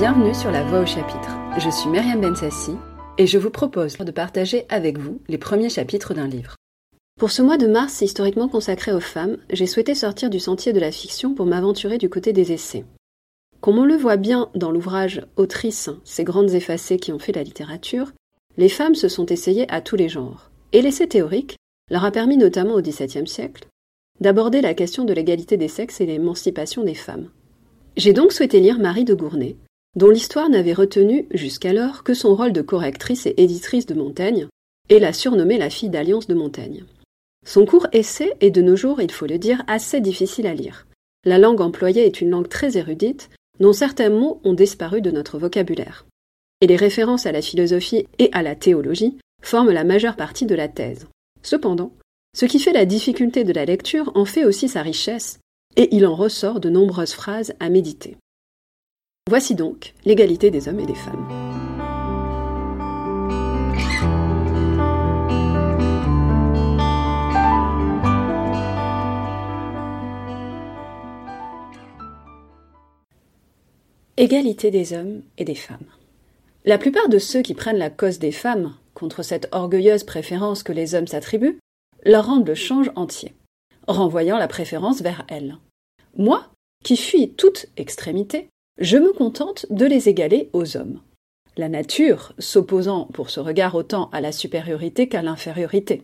Bienvenue sur La Voix au chapitre. Je suis Myriam Bensassi et je vous propose de partager avec vous les premiers chapitres d'un livre. Pour ce mois de mars historiquement consacré aux femmes, j'ai souhaité sortir du sentier de la fiction pour m'aventurer du côté des essais. Comme on le voit bien dans l'ouvrage Autrice, ces grandes effacées qui ont fait la littérature, les femmes se sont essayées à tous les genres. Et l'essai théorique leur a permis notamment au XVIIe siècle d'aborder la question de l'égalité des sexes et l'émancipation des femmes. J'ai donc souhaité lire Marie de Gournay, dont l'histoire n'avait retenu jusqu'alors que son rôle de correctrice et éditrice de Montaigne, et l'a surnommée la fille d'Alliance de Montaigne. Son court essai est de nos jours, il faut le dire, assez difficile à lire. La langue employée est une langue très érudite, dont certains mots ont disparu de notre vocabulaire. Et les références à la philosophie et à la théologie forment la majeure partie de la thèse. Cependant, ce qui fait la difficulté de la lecture en fait aussi sa richesse, et il en ressort de nombreuses phrases à méditer. Voici donc l'égalité des hommes et des femmes. Égalité des hommes et des femmes. La plupart de ceux qui prennent la cause des femmes contre cette orgueilleuse préférence que les hommes s'attribuent leur rendent le change entier renvoyant la préférence vers elles. Moi, qui fuis toute extrémité, je me contente de les égaler aux hommes. La nature s'opposant pour ce regard autant à la supériorité qu'à l'infériorité.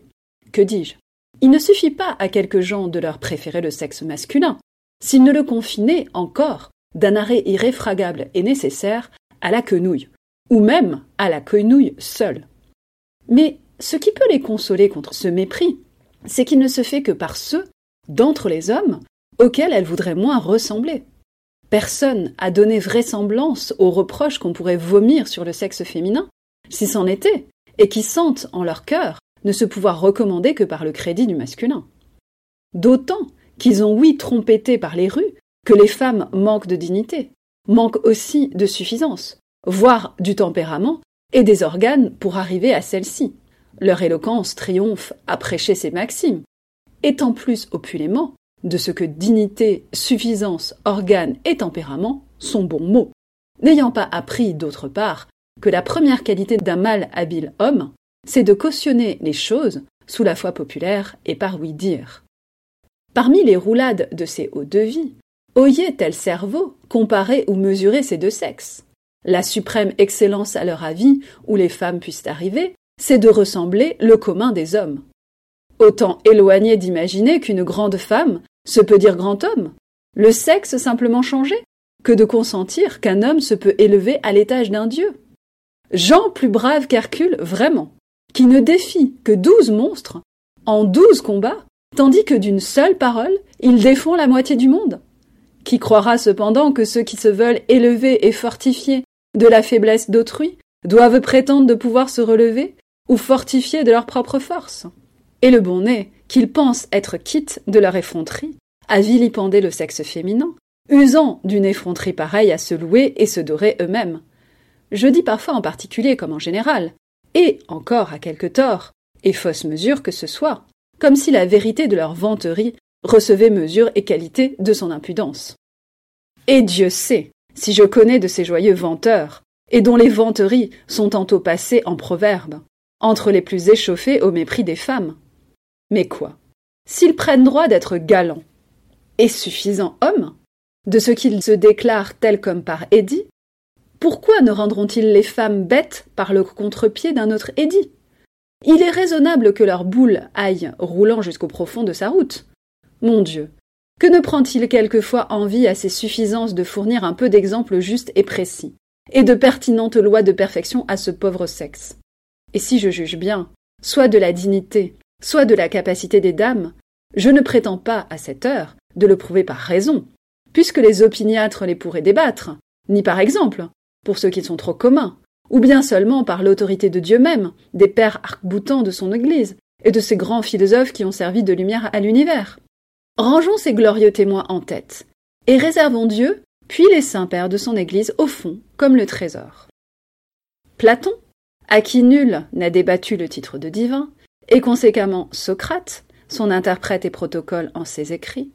Que dis-je? Il ne suffit pas à quelques gens de leur préférer le sexe masculin, s'ils ne le confinaient encore d'un arrêt irréfragable et nécessaire à la quenouille, ou même à la quenouille seule. Mais ce qui peut les consoler contre ce mépris, c'est qu'il ne se fait que par ceux d'entre les hommes auxquels elle voudrait moins ressembler. Personne a donné vraisemblance aux reproches qu'on pourrait vomir sur le sexe féminin, si c'en était, et qui sentent en leur cœur ne se pouvoir recommander que par le crédit du masculin. D'autant qu'ils ont oui trompété par les rues que les femmes manquent de dignité, manquent aussi de suffisance, voire du tempérament et des organes pour arriver à celle-ci. Leur éloquence triomphe à prêcher ces maximes, étant plus opulément de ce que dignité, suffisance, organe et tempérament sont bons mots, n'ayant pas appris d'autre part que la première qualité d'un mal habile homme, c'est de cautionner les choses sous la foi populaire et par oui dire. Parmi les roulades de ces hauts de vie, oyait-elle cerveau comparer ou mesurer ces deux sexes La suprême excellence à leur avis où les femmes puissent arriver, c'est de ressembler le commun des hommes. Autant éloigné d'imaginer qu'une grande femme se peut dire grand homme, le sexe simplement changé, que de consentir qu'un homme se peut élever à l'étage d'un dieu. Jean plus brave qu'Hercule, vraiment, qui ne défie que douze monstres en douze combats, tandis que d'une seule parole, il défend la moitié du monde. Qui croira cependant que ceux qui se veulent élever et fortifier de la faiblesse d'autrui doivent prétendre de pouvoir se relever ou fortifier de leur propre force et le bon nez, qu'ils pensent être quittes de leur effronterie, à vilipender le sexe féminin, usant d'une effronterie pareille à se louer et se dorer eux-mêmes. Je dis parfois en particulier comme en général, et encore à quelque tort, et fausse mesure que ce soit, comme si la vérité de leur vanterie recevait mesure et qualité de son impudence. Et Dieu sait si je connais de ces joyeux vanteurs, et dont les vanteries sont tantôt passées en proverbes, entre les plus échauffés au mépris des femmes, mais quoi? S'ils prennent droit d'être galants et suffisants hommes, de ce qu'ils se déclarent tels comme par édit, pourquoi ne rendront-ils les femmes bêtes par le contre-pied d'un autre édit? Il est raisonnable que leur boule aille roulant jusqu'au profond de sa route. Mon Dieu, que ne prend-il quelquefois envie à ces suffisances de fournir un peu d'exemples justes et précis, et de pertinentes lois de perfection à ce pauvre sexe? Et si je juge bien, soit de la dignité, soit de la capacité des dames, je ne prétends pas, à cette heure, de le prouver par raison, puisque les opiniâtres les pourraient débattre, ni par exemple, pour ceux qui sont trop communs, ou bien seulement par l'autorité de Dieu même, des pères arc-boutants de son Église, et de ces grands philosophes qui ont servi de lumière à l'univers. Rangeons ces glorieux témoins en tête, et réservons Dieu, puis les saints pères de son Église au fond, comme le trésor. Platon, à qui nul n'a débattu le titre de divin, et conséquemment Socrate, son interprète et protocole en ses écrits,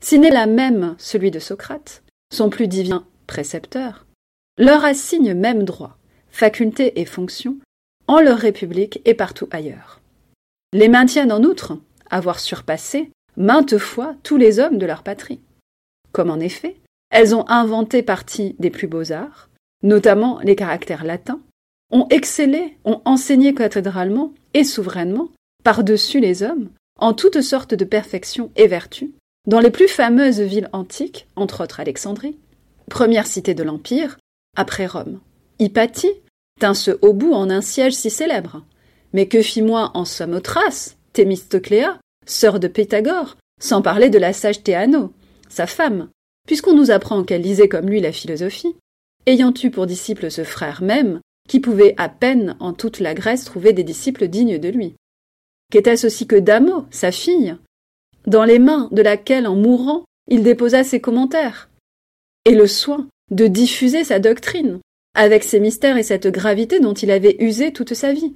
si n'est la même celui de Socrate, son plus divin précepteur, leur assigne même droit, facultés et fonctions en leur république et partout ailleurs. Les maintiennent en outre avoir surpassé maintes fois tous les hommes de leur patrie. Comme en effet, elles ont inventé partie des plus beaux arts, notamment les caractères latins, ont excellé, ont enseigné cathédralement et souverainement, par-dessus les hommes, en toutes sortes de perfections et vertus, dans les plus fameuses villes antiques, entre autres Alexandrie, première cité de l'Empire, après Rome. Hypatie tint ce haut bout en un siège si célèbre. Mais que fit moins en Samothrace, Thémistocléa, sœur de Pythagore, sans parler de la sage Théano, sa femme, puisqu'on nous apprend qu'elle lisait comme lui la philosophie, ayant eu pour disciple ce frère même, qui pouvait à peine en toute la Grèce trouver des disciples dignes de lui. Qu'était-ce aussi que Damo, sa fille, dans les mains de laquelle, en mourant, il déposa ses commentaires, et le soin de diffuser sa doctrine, avec ses mystères et cette gravité dont il avait usé toute sa vie.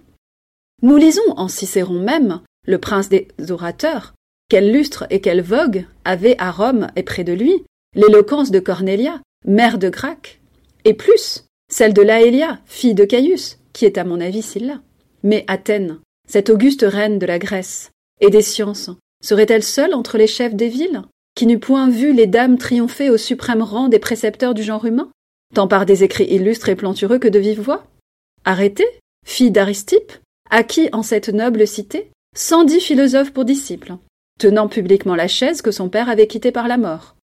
Nous lisons en Cicéron même, le prince des orateurs, quel lustre et quelle vogue avait à Rome et près de lui l'éloquence de Cornelia, mère de Gracque, et plus, celle de Laélia, fille de Caius, qui est à mon avis Sylla. Mais Athènes, cette auguste reine de la Grèce et des sciences, serait-elle seule entre les chefs des villes, qui n'eût point vu les dames triompher au suprême rang des précepteurs du genre humain, tant par des écrits illustres et plantureux que de vive voix? Arrêtée, fille d'Aristippe, acquis en cette noble cité cent dix philosophes pour disciples, tenant publiquement la chaise que son père avait quittée par la mort.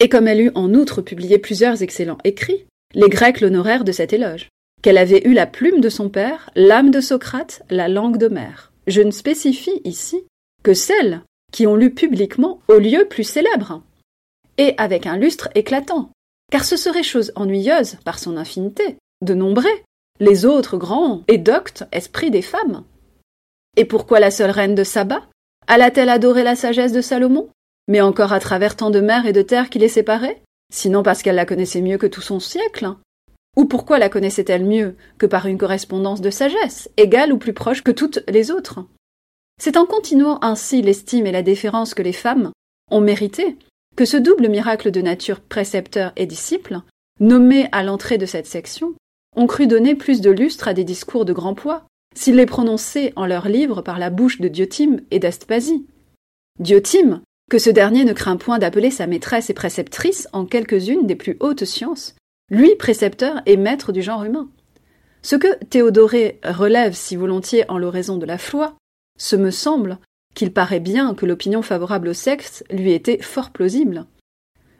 Et comme elle eut en outre publié plusieurs excellents écrits, les Grecs l'honorèrent de cet éloge, qu'elle avait eu la plume de son père, l'âme de Socrate, la langue d'Homère. Je ne spécifie ici que celles qui ont lu publiquement au lieu plus célèbre, et avec un lustre éclatant, car ce serait chose ennuyeuse, par son infinité, de nombrer les autres grands et doctes esprits des femmes. Et pourquoi la seule reine de Saba? Alla-t-elle adorer la sagesse de Salomon, mais encore à travers tant de mers et de terres qui les séparaient? Sinon parce qu'elle la connaissait mieux que tout son siècle Ou pourquoi la connaissait-elle mieux que par une correspondance de sagesse, égale ou plus proche que toutes les autres? C'est en continuant ainsi l'estime et la déférence que les femmes ont mérité que ce double miracle de nature précepteur et disciple, nommé à l'entrée de cette section, ont cru donner plus de lustre à des discours de grand poids, s'ils les prononçaient en leurs livres par la bouche de Diotime et d'Aspasie. Diotime, que ce dernier ne craint point d'appeler sa maîtresse et préceptrice en quelques-unes des plus hautes sciences, lui précepteur et maître du genre humain. Ce que Théodoré relève si volontiers en l'oraison de la foi, ce me semble qu'il paraît bien que l'opinion favorable au sexe lui était fort plausible.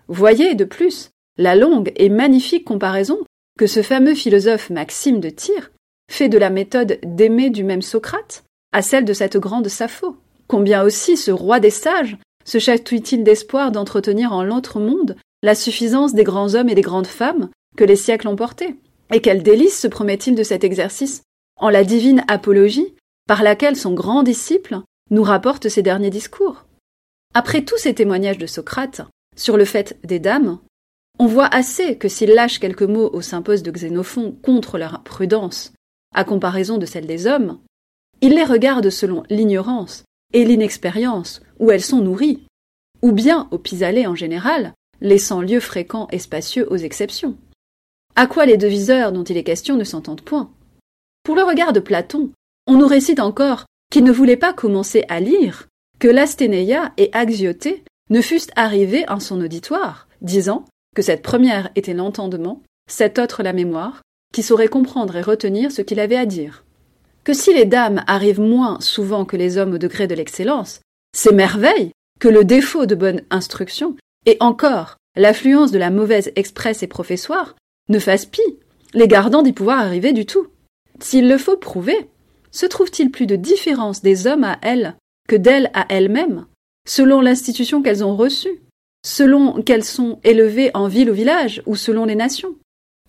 Voyez, de plus, la longue et magnifique comparaison que ce fameux philosophe Maxime de Tyr fait de la méthode d'aimer du même Socrate à celle de cette grande Sappho. Combien aussi ce roi des sages se chatouille-t-il d'espoir d'entretenir en l'autre monde la suffisance des grands hommes et des grandes femmes que les siècles ont portés Et quel délice se promet-il de cet exercice? En la divine apologie par laquelle son grand disciple nous rapporte ses derniers discours. Après tous ces témoignages de Socrate sur le fait des dames, on voit assez que s'il lâche quelques mots au symposium de Xénophon contre leur prudence, à comparaison de celle des hommes, il les regarde selon l'ignorance et l'inexpérience où elles sont nourries, ou bien au pis en général, laissant lieu fréquent et spacieux aux exceptions. À quoi les deviseurs dont il est question ne s'entendent point Pour le regard de Platon, on nous récite encore qu'il ne voulait pas commencer à lire que l'Asténéia et Axioté ne fussent arrivés en son auditoire, disant que cette première était l'entendement, cette autre la mémoire, qui saurait comprendre et retenir ce qu'il avait à dire. Que si les dames arrivent moins souvent que les hommes au degré de l'excellence, c'est merveille que le défaut de bonne instruction, et encore l'affluence de la mauvaise expresse et professoire, ne fasse pis, les gardant d'y pouvoir arriver du tout. S'il le faut prouver, se trouve-t-il plus de différence des hommes à elles que d'elles à elles-mêmes, selon l'institution qu'elles ont reçue, selon qu'elles sont élevées en ville ou village, ou selon les nations?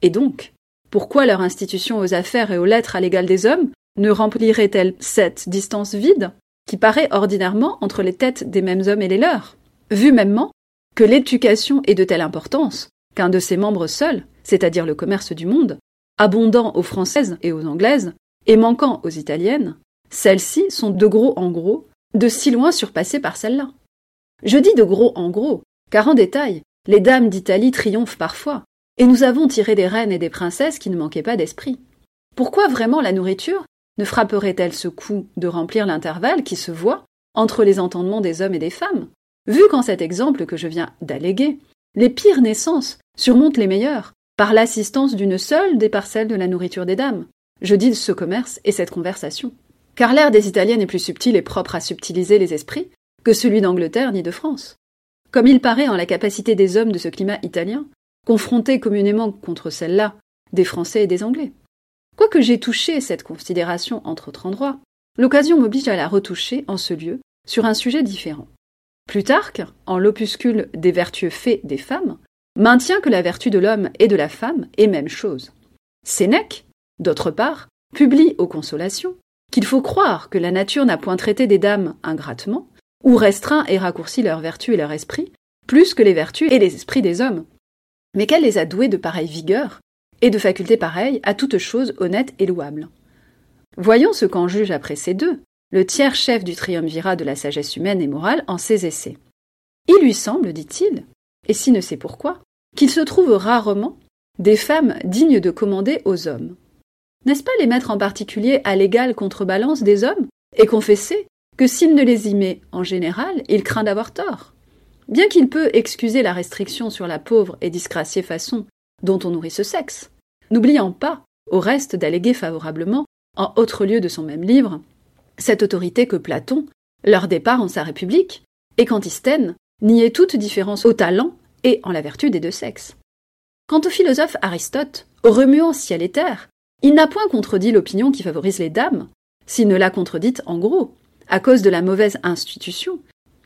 Et donc, pourquoi leur institution aux affaires et aux lettres à l'égal des hommes ne remplirait-elle cette distance vide? Qui paraît ordinairement entre les têtes des mêmes hommes et les leurs, vu mêmement que l'éducation est de telle importance qu'un de ses membres seuls, c'est-à-dire le commerce du monde, abondant aux françaises et aux anglaises, et manquant aux italiennes, celles-ci sont de gros en gros, de si loin surpassées par celles-là. Je dis de gros en gros, car en détail, les dames d'Italie triomphent parfois, et nous avons tiré des reines et des princesses qui ne manquaient pas d'esprit. Pourquoi vraiment la nourriture ne frapperait-elle ce coup de remplir l'intervalle qui se voit entre les entendements des hommes et des femmes? Vu qu'en cet exemple que je viens d'alléguer, les pires naissances surmontent les meilleures, par l'assistance d'une seule des parcelles de la nourriture des dames. Je dis ce commerce et cette conversation. Car l'air des Italiennes est plus subtil et propre à subtiliser les esprits que celui d'Angleterre ni de France. Comme il paraît en la capacité des hommes de ce climat italien, confrontés communément contre celle-là des Français et des Anglais. Quoique j'ai touché cette considération entre autres endroits, l'occasion m'oblige à la retoucher en ce lieu sur un sujet différent. Plutarque, en l'opuscule des vertueux faits des femmes, maintient que la vertu de l'homme et de la femme est même chose. Sénèque, d'autre part, publie aux consolations qu'il faut croire que la nature n'a point traité des dames ingratement, ou restreint et raccourci leur vertu et leur esprit, plus que les vertus et les esprits des hommes, mais qu'elle les a doués de pareille vigueur et de facultés pareilles à toute chose honnête et louable. Voyons ce qu'en juge après ces deux, le tiers chef du triumvirat de la sagesse humaine et morale en ses essais. Il lui semble, dit-il, et s'il ne sait pourquoi, qu'il se trouve rarement des femmes dignes de commander aux hommes. N'est-ce pas les mettre en particulier à l'égale contrebalance des hommes et confesser que s'il ne les y met en général, il craint d'avoir tort? Bien qu'il peut excuser la restriction sur la pauvre et disgraciée façon dont on nourrit ce sexe, n'oubliant pas, au reste, d'alléguer favorablement, en autre lieu de son même livre, cette autorité que Platon, leur départ en sa République, et qu'Antisthène niait toute différence au talent et en la vertu des deux sexes. Quant au philosophe Aristote, remuant ciel et terre, il n'a point contredit l'opinion qui favorise les dames, s'il ne l'a contredite en gros, à cause de la mauvaise institution,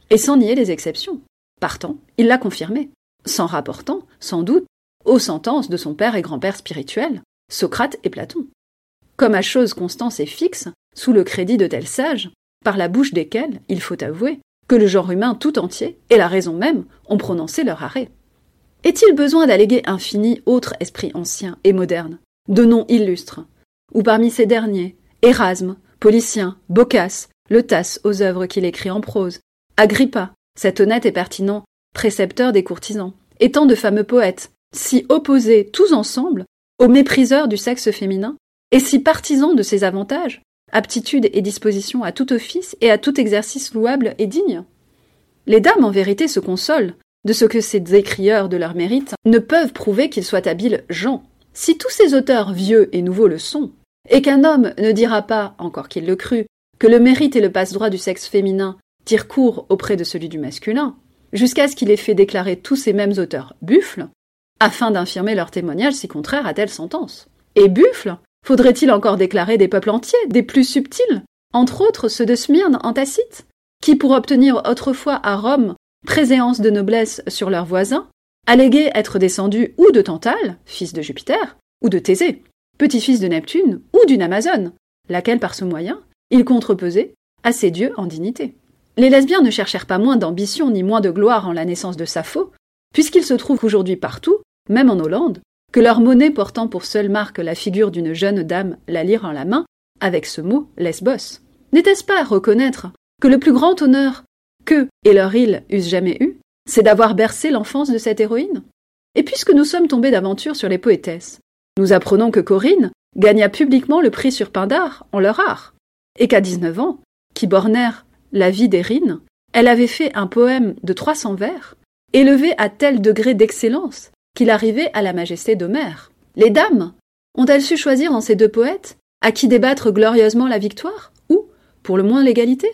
et sans nier les exceptions. Partant, il l'a confirmé, s'en rapportant, sans doute, aux sentences de son père et grand-père spirituel, Socrate et Platon. Comme à chose constante et fixe, sous le crédit de tels sages, par la bouche desquels, il faut avouer, que le genre humain tout entier, et la raison même, ont prononcé leur arrêt. Est-il besoin d'alléguer infini autres esprits anciens et modernes, de noms illustres, ou parmi ces derniers, Erasme, Policien, Boccace, le Tasse aux œuvres qu'il écrit en prose, Agrippa, cet honnête et pertinent précepteur des courtisans, et tant de fameux poètes, si opposés tous ensemble aux mépriseurs du sexe féminin, et si partisans de ses avantages, aptitude et disposition à tout office et à tout exercice louable et digne. Les dames en vérité se consolent de ce que ces écrieurs de leur mérite ne peuvent prouver qu'ils soient habiles gens. Si tous ces auteurs vieux et nouveaux le sont, et qu'un homme ne dira pas, encore qu'il le crût, que le mérite et le passe-droit du sexe féminin tirent court auprès de celui du masculin, jusqu'à ce qu'il ait fait déclarer tous ces mêmes auteurs buffles, afin d'infirmer leur témoignage si contraire à telle sentence. Et buffles Faudrait-il encore déclarer des peuples entiers, des plus subtils, entre autres ceux de Smyrne en Tacite, qui, pour obtenir autrefois à Rome préséance de noblesse sur leurs voisins, alléguaient être descendus ou de Tantale, fils de Jupiter, ou de Thésée, petit-fils de Neptune, ou d'une Amazone, laquelle, par ce moyen, ils contrepesaient à ces dieux en dignité. Les lesbiens ne cherchèrent pas moins d'ambition ni moins de gloire en la naissance de Sappho, puisqu'il se trouve aujourd'hui partout, même en Hollande, que leur monnaie portant pour seule marque la figure d'une jeune dame la lire en la main, avec ce mot lesbos. N'était-ce pas à reconnaître que le plus grand honneur que et leur île eussent jamais eu, c'est d'avoir bercé l'enfance de cette héroïne? Et puisque nous sommes tombés d'aventure sur les poétesses, nous apprenons que Corinne gagna publiquement le prix sur Pindare en leur art, et qu'à dix-neuf ans, qui bornèrent la vie d'Érine, elle avait fait un poème de trois cents vers, élevé à tel degré d'excellence qu'il arrivait à la majesté d'Homère. Les dames ont-elles su choisir en ces deux poètes à qui débattre glorieusement la victoire ou, pour le moins, l'égalité?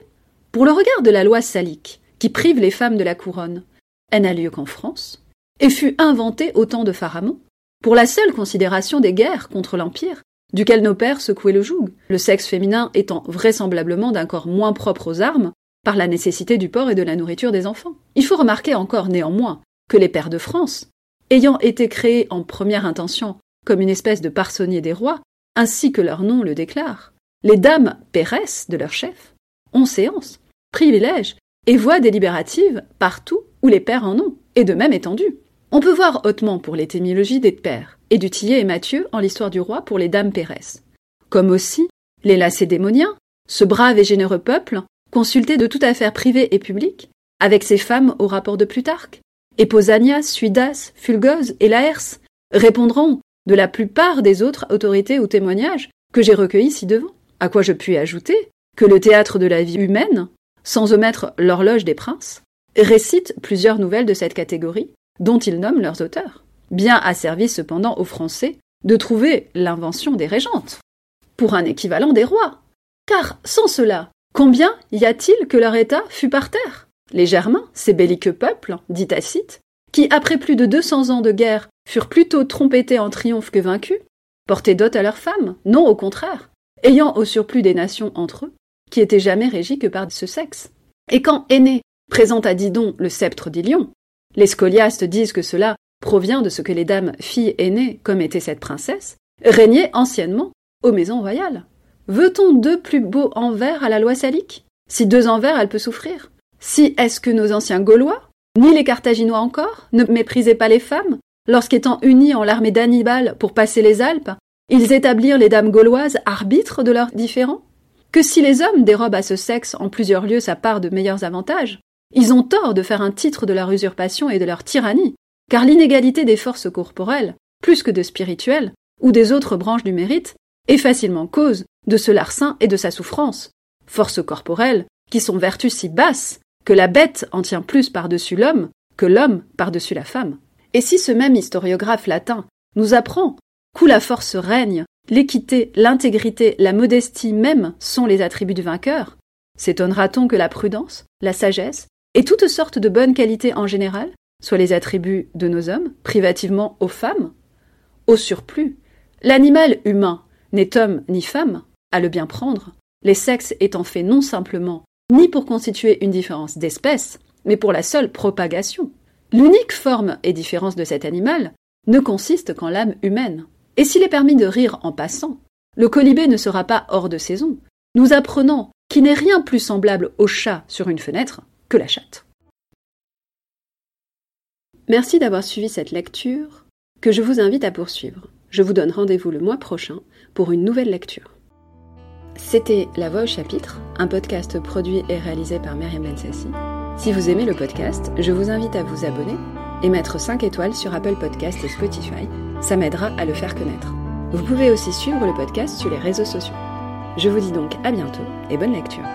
Pour le regard de la loi salique, qui prive les femmes de la couronne, elle n'a lieu qu'en France, et fut inventée au temps de Pharamond, pour la seule considération des guerres contre l'Empire, duquel nos pères secouaient le joug, le sexe féminin étant vraisemblablement d'un corps moins propre aux armes, par la nécessité du port et de la nourriture des enfants. Il faut remarquer encore néanmoins que les pères de France, ayant été créés en première intention comme une espèce de parsonnier des rois, ainsi que leur nom le déclare, les dames péresses de leur chef ont séance, privilèges et voix délibératives partout où les pères en ont, et de même étendue. On peut voir hautement pour l'étémologie des pères, et du Tillet et Mathieu en l'histoire du roi pour les dames péresses. Comme aussi les lacédémoniens, ce brave et généreux peuple, consulté de toute affaire privée et publique, avec ses femmes au rapport de Plutarque, et Pausanias, Suidas, Fulgose et Laërce, répondront de la plupart des autres autorités ou témoignages que j'ai recueillis ci-devant. À quoi je puis ajouter que le théâtre de la vie humaine, sans omettre l'horloge des princes, récite plusieurs nouvelles de cette catégorie, dont ils nomment leurs auteurs, bien asservis cependant aux Français de trouver l'invention des régentes, pour un équivalent des rois. Car sans cela, combien y a-t-il que leur État fût par terre? Les Germains, ces belliqueux peuples, dit Tacite, qui, après plus de deux cents ans de guerre, furent plutôt trompettés en triomphe que vaincus, portaient dot à leurs femmes, non au contraire, ayant au surplus des nations entre eux, qui étaient jamais régies que par ce sexe. Et quand Aîné présente à Didon le sceptre d'Ilion, les scoliastes disent que cela provient de ce que les dames filles aînées, comme était cette princesse, régnaient anciennement aux maisons royales. Veut-on deux plus beaux envers à la loi salique? Si deux envers, elle peut souffrir. Si est-ce que nos anciens Gaulois, ni les Carthaginois encore, ne méprisaient pas les femmes, lorsqu'étant unis en l'armée d'Hannibal pour passer les Alpes, ils établirent les dames gauloises arbitres de leurs différends? Que si les hommes dérobent à ce sexe en plusieurs lieux sa part de meilleurs avantages, ils ont tort de faire un titre de leur usurpation et de leur tyrannie, car l'inégalité des forces corporelles, plus que de spirituelles, ou des autres branches du mérite, est facilement cause de ce larcin et de sa souffrance. Forces corporelles, qui sont vertus si basses que la bête en tient plus par-dessus l'homme que l'homme par-dessus la femme. Et si ce même historiographe latin nous apprend qu'où la force règne, l'équité, l'intégrité, la modestie même sont les attributs du vainqueur, s'étonnera-t-on que la prudence, la sagesse, et toutes sortes de bonnes qualités en général soient les attributs de nos hommes, privativement aux femmes? Au surplus, l'animal humain n'est homme ni femme, à le bien prendre, les sexes étant faits non simplement ni pour constituer une différence d'espèce, mais pour la seule propagation. L'unique forme et différence de cet animal ne consiste qu'en l'âme humaine. Et s'il est permis de rire en passant, le colibé ne sera pas hors de saison. Nous apprenons qu'il n'est rien plus semblable au chat sur une fenêtre que la chatte. Merci d'avoir suivi cette lecture que je vous invite à poursuivre. Je vous donne rendez-vous le mois prochain pour une nouvelle lecture. C'était La Voix au chapitre, un podcast produit et réalisé par Myriam Bensassi. Si vous aimez le podcast, je vous invite à vous abonner et mettre 5 étoiles sur Apple Podcast et Spotify. Ça m'aidera à le faire connaître. Vous pouvez aussi suivre le podcast sur les réseaux sociaux. Je vous dis donc à bientôt et bonne lecture.